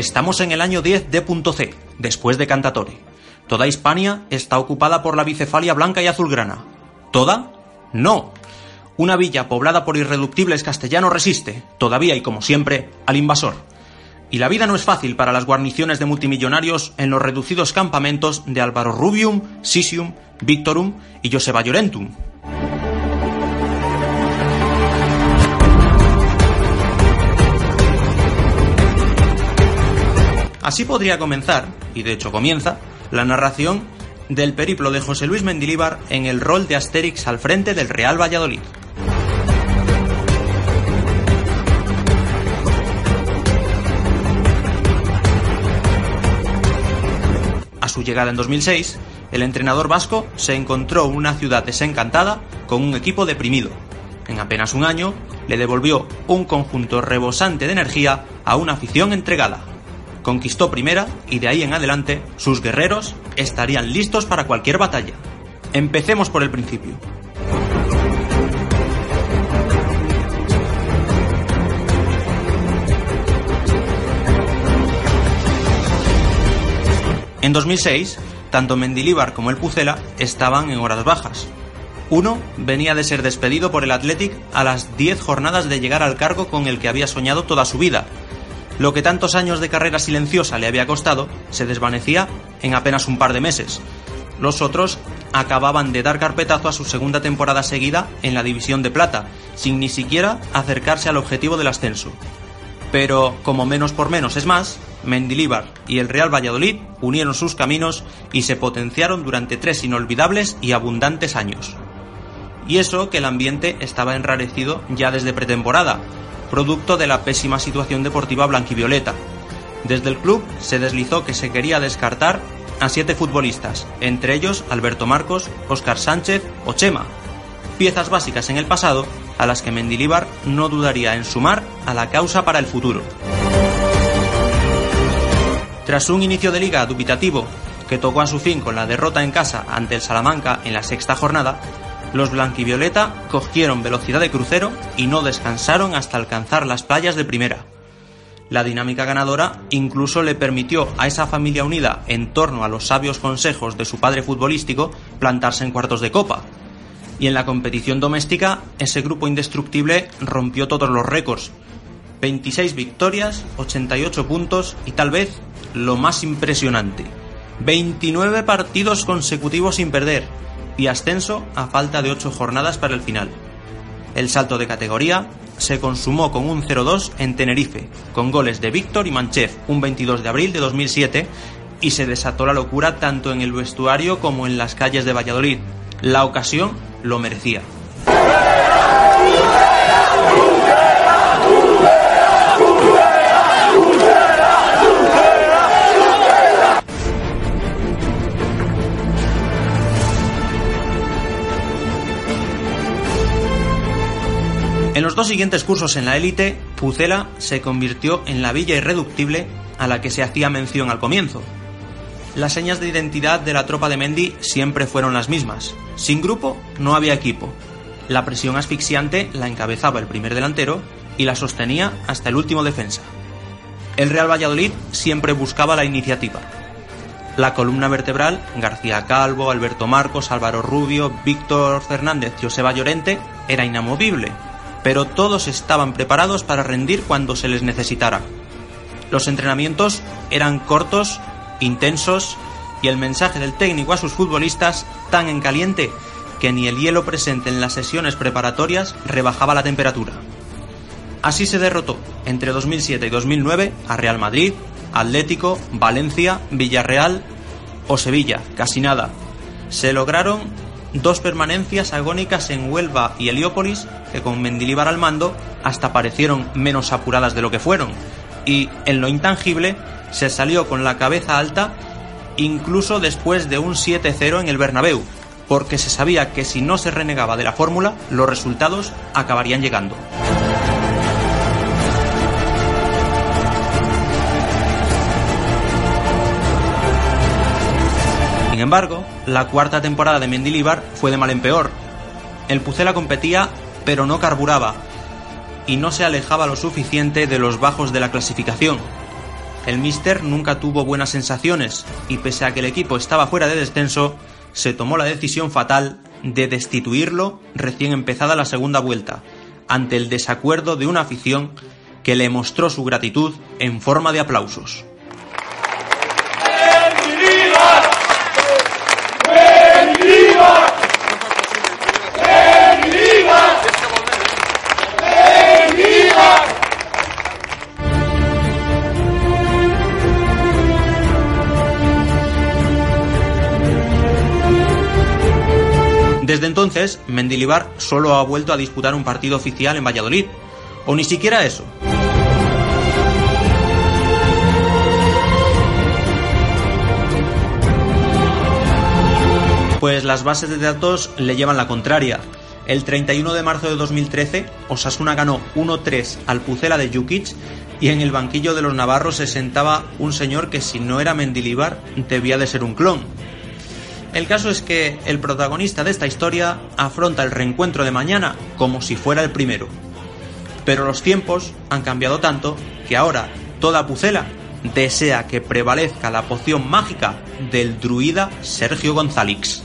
Estamos en el año 10 D.C, después de Cantatore. Toda Hispania está ocupada por la bicefalia blanca y azulgrana. ¿Toda? No. Una villa poblada por irreductibles castellanos resiste, todavía y como siempre, al invasor. Y la vida no es fácil para las guarniciones de multimillonarios en los reducidos campamentos de Álvaro Rubium, Sisium, Victorum y Joseba Llorentum, Así podría comenzar, y de hecho comienza, la narración del periplo de José Luis Mendilíbar en el rol de Asterix al frente del Real Valladolid. A su llegada en 2006, el entrenador vasco se encontró una ciudad desencantada con un equipo deprimido. En apenas un año, le devolvió un conjunto rebosante de energía a una afición entregada conquistó primera y de ahí en adelante sus guerreros estarían listos para cualquier batalla. Empecemos por el principio. En 2006, tanto Mendilíbar como el Pucela estaban en horas bajas. Uno venía de ser despedido por el Athletic a las 10 jornadas de llegar al cargo con el que había soñado toda su vida, lo que tantos años de carrera silenciosa le había costado se desvanecía en apenas un par de meses. Los otros acababan de dar carpetazo a su segunda temporada seguida en la División de Plata, sin ni siquiera acercarse al objetivo del ascenso. Pero, como menos por menos es más, Mendilíbar y el Real Valladolid unieron sus caminos y se potenciaron durante tres inolvidables y abundantes años. Y eso que el ambiente estaba enrarecido ya desde pretemporada, producto de la pésima situación deportiva blanquivioleta. Desde el club se deslizó que se quería descartar a siete futbolistas, entre ellos Alberto Marcos, Óscar Sánchez o Chema, piezas básicas en el pasado a las que Mendilíbar no dudaría en sumar a la causa para el futuro. Tras un inicio de liga dubitativo que tocó a su fin con la derrota en casa ante el Salamanca en la sexta jornada, los blanquivioleta cogieron velocidad de crucero y no descansaron hasta alcanzar las playas de primera. La dinámica ganadora incluso le permitió a esa familia unida en torno a los sabios consejos de su padre futbolístico plantarse en cuartos de copa. Y en la competición doméstica, ese grupo indestructible rompió todos los récords. 26 victorias, 88 puntos y tal vez lo más impresionante, 29 partidos consecutivos sin perder, y ascenso a falta de 8 jornadas para el final. El salto de categoría se consumó con un 0-2 en Tenerife, con goles de Víctor y Manchev un 22 de abril de 2007 y se desató la locura tanto en el vestuario como en las calles de Valladolid. La ocasión lo merecía. En los dos siguientes cursos en la élite, Pucela se convirtió en la villa irreductible a la que se hacía mención al comienzo. Las señas de identidad de la tropa de Mendy siempre fueron las mismas. Sin grupo no había equipo. La presión asfixiante la encabezaba el primer delantero y la sostenía hasta el último defensa. El Real Valladolid siempre buscaba la iniciativa. La columna vertebral, García Calvo, Alberto Marcos, Álvaro Rubio, Víctor Fernández, Joseba Llorente, era inamovible pero todos estaban preparados para rendir cuando se les necesitara. Los entrenamientos eran cortos, intensos y el mensaje del técnico a sus futbolistas tan en caliente que ni el hielo presente en las sesiones preparatorias rebajaba la temperatura. Así se derrotó entre 2007 y 2009 a Real Madrid, Atlético, Valencia, Villarreal, o Sevilla, casi nada. Se lograron dos permanencias agónicas en Huelva y Heliópolis, que con Mendilibar al mando hasta parecieron menos apuradas de lo que fueron, y en lo intangible se salió con la cabeza alta incluso después de un 7-0 en el Bernabéu, porque se sabía que si no se renegaba de la fórmula, los resultados acabarían llegando. Sin embargo, la cuarta temporada de Mendilibar fue de mal en peor. El Pucela competía, pero no carburaba, y no se alejaba lo suficiente de los bajos de la clasificación. El Mister nunca tuvo buenas sensaciones, y pese a que el equipo estaba fuera de descenso, se tomó la decisión fatal de destituirlo recién empezada la segunda vuelta, ante el desacuerdo de una afición que le mostró su gratitud en forma de aplausos. Desde entonces, Mendilibar solo ha vuelto a disputar un partido oficial en Valladolid, o ni siquiera eso. Pues las bases de datos le llevan la contraria. El 31 de marzo de 2013, Osasuna ganó 1-3 al Pucela de Jukic y en el banquillo de los navarros se sentaba un señor que si no era Mendilibar debía de ser un clon, el caso es que el protagonista de esta historia afronta el reencuentro de mañana como si fuera el primero. Pero los tiempos han cambiado tanto que ahora toda Pucela desea que prevalezca la poción mágica del druida Sergio González.